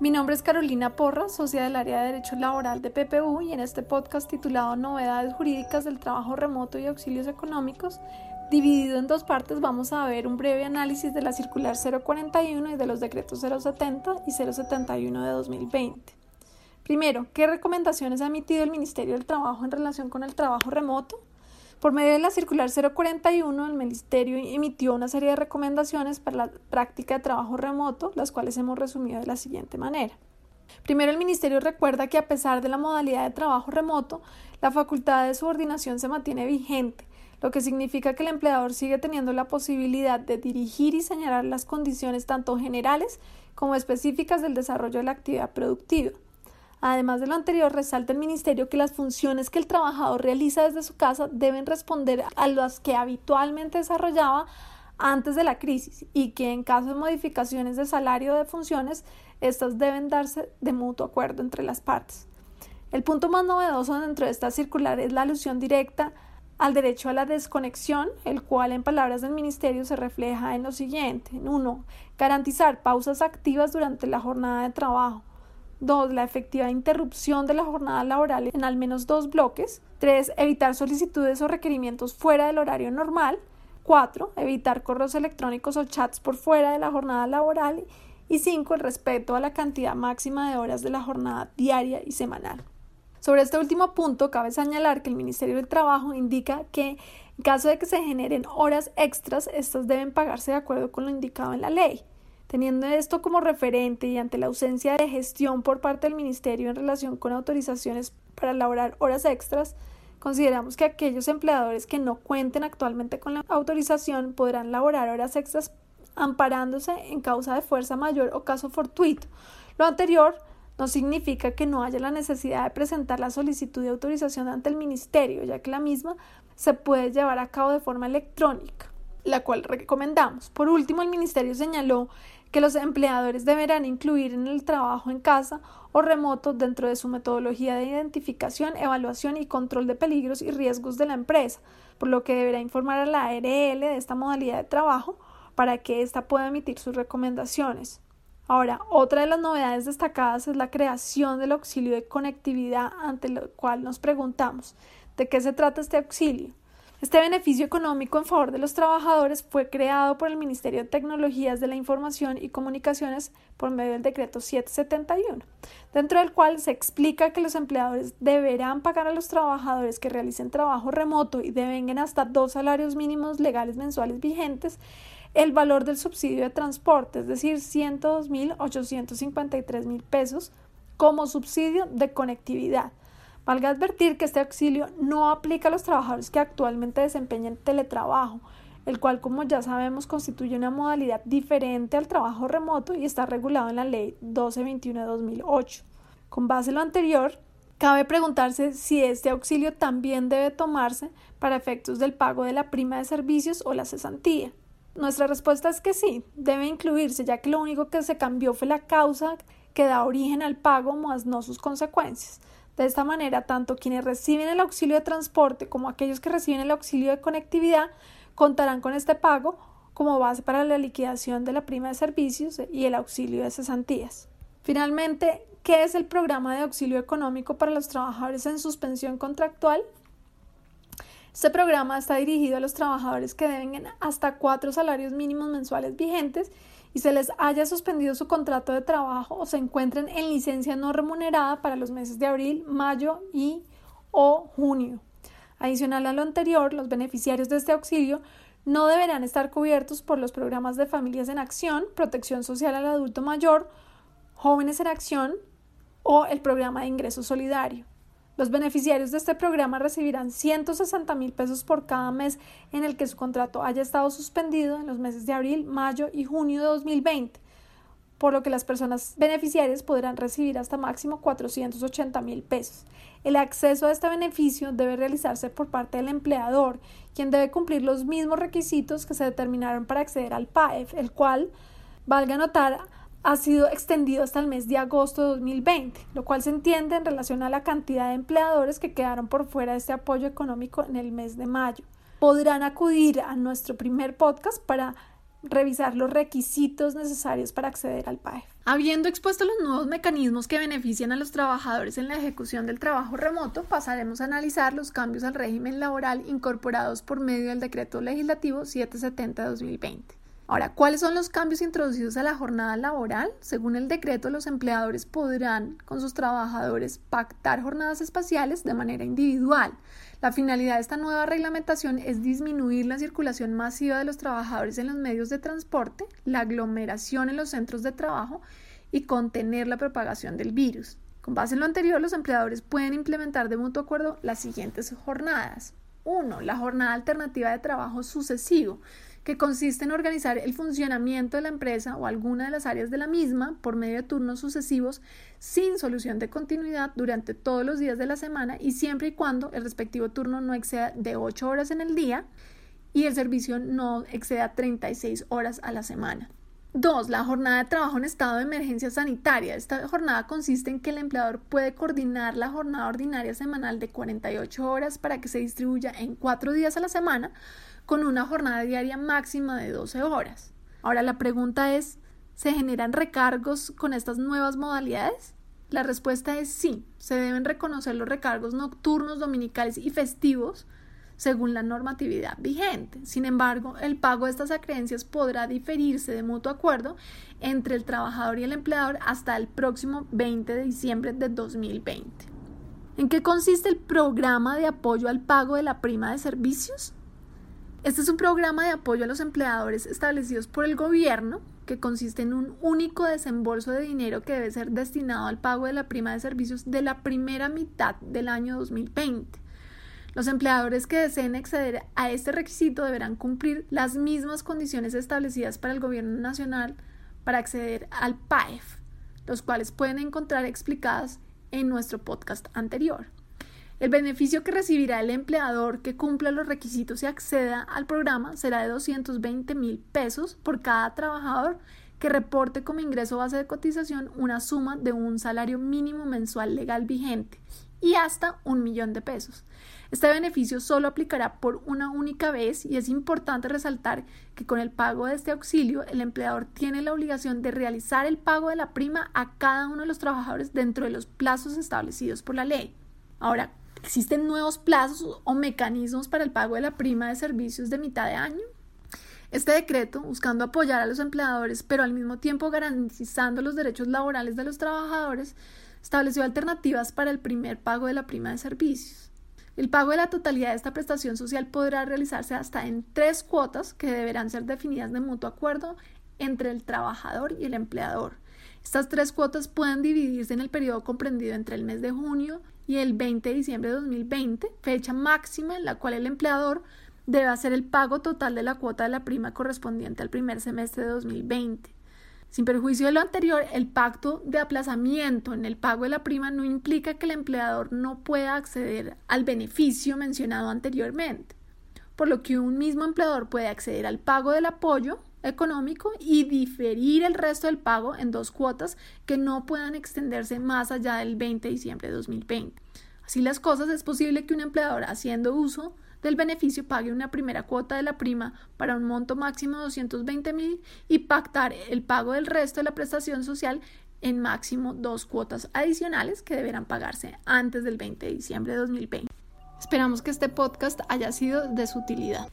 Mi nombre es Carolina Porra, socia del área de Derecho Laboral de PPU y en este podcast titulado Novedades Jurídicas del Trabajo Remoto y Auxilios Económicos, dividido en dos partes, vamos a ver un breve análisis de la circular 041 y de los decretos 070 y 071 de 2020. Primero, ¿qué recomendaciones ha emitido el Ministerio del Trabajo en relación con el trabajo remoto? Por medio de la circular 041, el Ministerio emitió una serie de recomendaciones para la práctica de trabajo remoto, las cuales hemos resumido de la siguiente manera. Primero, el Ministerio recuerda que a pesar de la modalidad de trabajo remoto, la facultad de subordinación se mantiene vigente, lo que significa que el empleador sigue teniendo la posibilidad de dirigir y señalar las condiciones tanto generales como específicas del desarrollo de la actividad productiva. Además de lo anterior, resalta el Ministerio que las funciones que el trabajador realiza desde su casa deben responder a las que habitualmente desarrollaba antes de la crisis y que en caso de modificaciones de salario o de funciones, estas deben darse de mutuo acuerdo entre las partes. El punto más novedoso dentro de esta circular es la alusión directa al derecho a la desconexión, el cual en palabras del Ministerio se refleja en lo siguiente. 1. Garantizar pausas activas durante la jornada de trabajo. 2. La efectiva interrupción de la jornada laboral en al menos dos bloques. 3. Evitar solicitudes o requerimientos fuera del horario normal. 4. Evitar correos electrónicos o chats por fuera de la jornada laboral. Y 5. El respeto a la cantidad máxima de horas de la jornada diaria y semanal. Sobre este último punto, cabe señalar que el Ministerio del Trabajo indica que en caso de que se generen horas extras, estas deben pagarse de acuerdo con lo indicado en la ley. Teniendo esto como referente y ante la ausencia de gestión por parte del Ministerio en relación con autorizaciones para elaborar horas extras, consideramos que aquellos empleadores que no cuenten actualmente con la autorización podrán laborar horas extras amparándose en causa de fuerza mayor o caso fortuito. Lo anterior no significa que no haya la necesidad de presentar la solicitud de autorización ante el Ministerio, ya que la misma se puede llevar a cabo de forma electrónica, la cual recomendamos. Por último, el Ministerio señaló que los empleadores deberán incluir en el trabajo en casa o remoto dentro de su metodología de identificación, evaluación y control de peligros y riesgos de la empresa, por lo que deberá informar a la ARL de esta modalidad de trabajo para que ésta pueda emitir sus recomendaciones. Ahora, otra de las novedades destacadas es la creación del auxilio de conectividad, ante lo cual nos preguntamos ¿de qué se trata este auxilio? Este beneficio económico en favor de los trabajadores fue creado por el Ministerio de Tecnologías de la Información y Comunicaciones por medio del decreto 771, dentro del cual se explica que los empleadores deberán pagar a los trabajadores que realicen trabajo remoto y devengan hasta dos salarios mínimos legales mensuales vigentes el valor del subsidio de transporte, es decir, 102.853 mil pesos como subsidio de conectividad Valga advertir que este auxilio no aplica a los trabajadores que actualmente desempeñan teletrabajo, el cual, como ya sabemos, constituye una modalidad diferente al trabajo remoto y está regulado en la Ley 1221 de 2008. Con base en lo anterior, cabe preguntarse si este auxilio también debe tomarse para efectos del pago de la prima de servicios o la cesantía. Nuestra respuesta es que sí, debe incluirse, ya que lo único que se cambió fue la causa que da origen al pago más no sus consecuencias. De esta manera, tanto quienes reciben el auxilio de transporte como aquellos que reciben el auxilio de conectividad contarán con este pago como base para la liquidación de la prima de servicios y el auxilio de cesantías. Finalmente, ¿qué es el programa de auxilio económico para los trabajadores en suspensión contractual? Este programa está dirigido a los trabajadores que deben hasta cuatro salarios mínimos mensuales vigentes y se les haya suspendido su contrato de trabajo o se encuentren en licencia no remunerada para los meses de abril, mayo y o junio. Adicional a lo anterior, los beneficiarios de este auxilio no deberán estar cubiertos por los programas de familias en acción, protección social al adulto mayor, jóvenes en acción o el programa de ingreso solidario. Los beneficiarios de este programa recibirán 160 mil pesos por cada mes en el que su contrato haya estado suspendido en los meses de abril, mayo y junio de 2020, por lo que las personas beneficiarias podrán recibir hasta máximo 480 mil pesos. El acceso a este beneficio debe realizarse por parte del empleador, quien debe cumplir los mismos requisitos que se determinaron para acceder al PAEF, el cual, valga notar, ha sido extendido hasta el mes de agosto de 2020, lo cual se entiende en relación a la cantidad de empleadores que quedaron por fuera de este apoyo económico en el mes de mayo. podrán acudir a nuestro primer podcast para revisar los requisitos necesarios para acceder al PAEF. Habiendo expuesto los nuevos mecanismos que benefician a los trabajadores en la ejecución del trabajo remoto, pasaremos a analizar los cambios al régimen laboral incorporados por medio del decreto legislativo 770 de 2020. Ahora, ¿cuáles son los cambios introducidos a la jornada laboral? Según el decreto, los empleadores podrán con sus trabajadores pactar jornadas espaciales de manera individual. La finalidad de esta nueva reglamentación es disminuir la circulación masiva de los trabajadores en los medios de transporte, la aglomeración en los centros de trabajo y contener la propagación del virus. Con base en lo anterior, los empleadores pueden implementar de mutuo acuerdo las siguientes jornadas. 1. La jornada alternativa de trabajo sucesivo que consiste en organizar el funcionamiento de la empresa o alguna de las áreas de la misma por medio de turnos sucesivos sin solución de continuidad durante todos los días de la semana y siempre y cuando el respectivo turno no exceda de 8 horas en el día y el servicio no exceda 36 horas a la semana. 2. La jornada de trabajo en estado de emergencia sanitaria. Esta jornada consiste en que el empleador puede coordinar la jornada ordinaria semanal de 48 horas para que se distribuya en 4 días a la semana con una jornada diaria máxima de 12 horas. Ahora la pregunta es, ¿se generan recargos con estas nuevas modalidades? La respuesta es sí, se deben reconocer los recargos nocturnos, dominicales y festivos según la normatividad vigente. Sin embargo, el pago de estas acreencias podrá diferirse de mutuo acuerdo entre el trabajador y el empleador hasta el próximo 20 de diciembre de 2020. ¿En qué consiste el programa de apoyo al pago de la prima de servicios? Este es un programa de apoyo a los empleadores establecidos por el gobierno que consiste en un único desembolso de dinero que debe ser destinado al pago de la prima de servicios de la primera mitad del año 2020. Los empleadores que deseen acceder a este requisito deberán cumplir las mismas condiciones establecidas para el gobierno nacional para acceder al PAEF, los cuales pueden encontrar explicadas en nuestro podcast anterior. El beneficio que recibirá el empleador que cumpla los requisitos y acceda al programa será de 220 mil pesos por cada trabajador que reporte como ingreso base de cotización una suma de un salario mínimo mensual legal vigente y hasta un millón de pesos. Este beneficio solo aplicará por una única vez y es importante resaltar que con el pago de este auxilio el empleador tiene la obligación de realizar el pago de la prima a cada uno de los trabajadores dentro de los plazos establecidos por la ley. Ahora, ¿Existen nuevos plazos o mecanismos para el pago de la prima de servicios de mitad de año? Este decreto, buscando apoyar a los empleadores, pero al mismo tiempo garantizando los derechos laborales de los trabajadores, estableció alternativas para el primer pago de la prima de servicios. El pago de la totalidad de esta prestación social podrá realizarse hasta en tres cuotas que deberán ser definidas de mutuo acuerdo entre el trabajador y el empleador. Estas tres cuotas pueden dividirse en el periodo comprendido entre el mes de junio y el 20 de diciembre de 2020, fecha máxima en la cual el empleador debe hacer el pago total de la cuota de la prima correspondiente al primer semestre de 2020. Sin perjuicio de lo anterior, el pacto de aplazamiento en el pago de la prima no implica que el empleador no pueda acceder al beneficio mencionado anteriormente, por lo que un mismo empleador puede acceder al pago del apoyo económico y diferir el resto del pago en dos cuotas que no puedan extenderse más allá del 20 de diciembre de 2020. Así las cosas, es posible que un empleador haciendo uso del beneficio pague una primera cuota de la prima para un monto máximo de 220 mil y pactar el pago del resto de la prestación social en máximo dos cuotas adicionales que deberán pagarse antes del 20 de diciembre de 2020. Esperamos que este podcast haya sido de su utilidad.